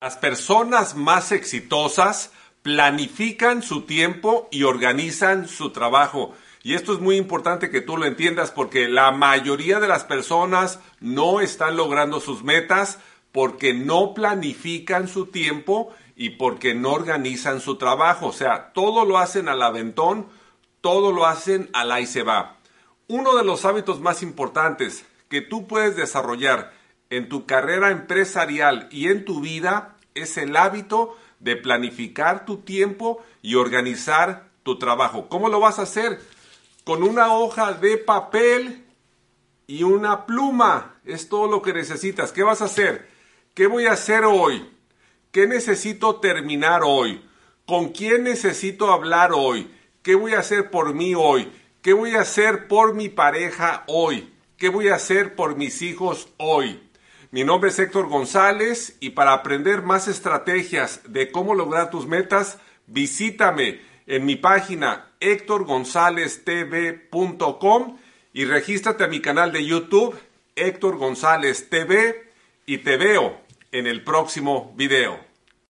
Las personas más exitosas planifican su tiempo y organizan su trabajo. Y esto es muy importante que tú lo entiendas porque la mayoría de las personas no están logrando sus metas porque no planifican su tiempo y porque no organizan su trabajo. O sea, todo lo hacen al aventón, todo lo hacen al ahí se va. Uno de los hábitos más importantes que tú puedes desarrollar en tu carrera empresarial y en tu vida es el hábito de planificar tu tiempo y organizar tu trabajo. ¿Cómo lo vas a hacer? Con una hoja de papel y una pluma. Es todo lo que necesitas. ¿Qué vas a hacer? ¿Qué voy a hacer hoy? ¿Qué necesito terminar hoy? ¿Con quién necesito hablar hoy? ¿Qué voy a hacer por mí hoy? ¿Qué voy a hacer por mi pareja hoy? ¿Qué voy a hacer por mis hijos hoy? Mi nombre es Héctor González y para aprender más estrategias de cómo lograr tus metas, visítame en mi página héctorgonzaleztv.com y regístrate a mi canal de YouTube Héctor González TV y te veo en el próximo video.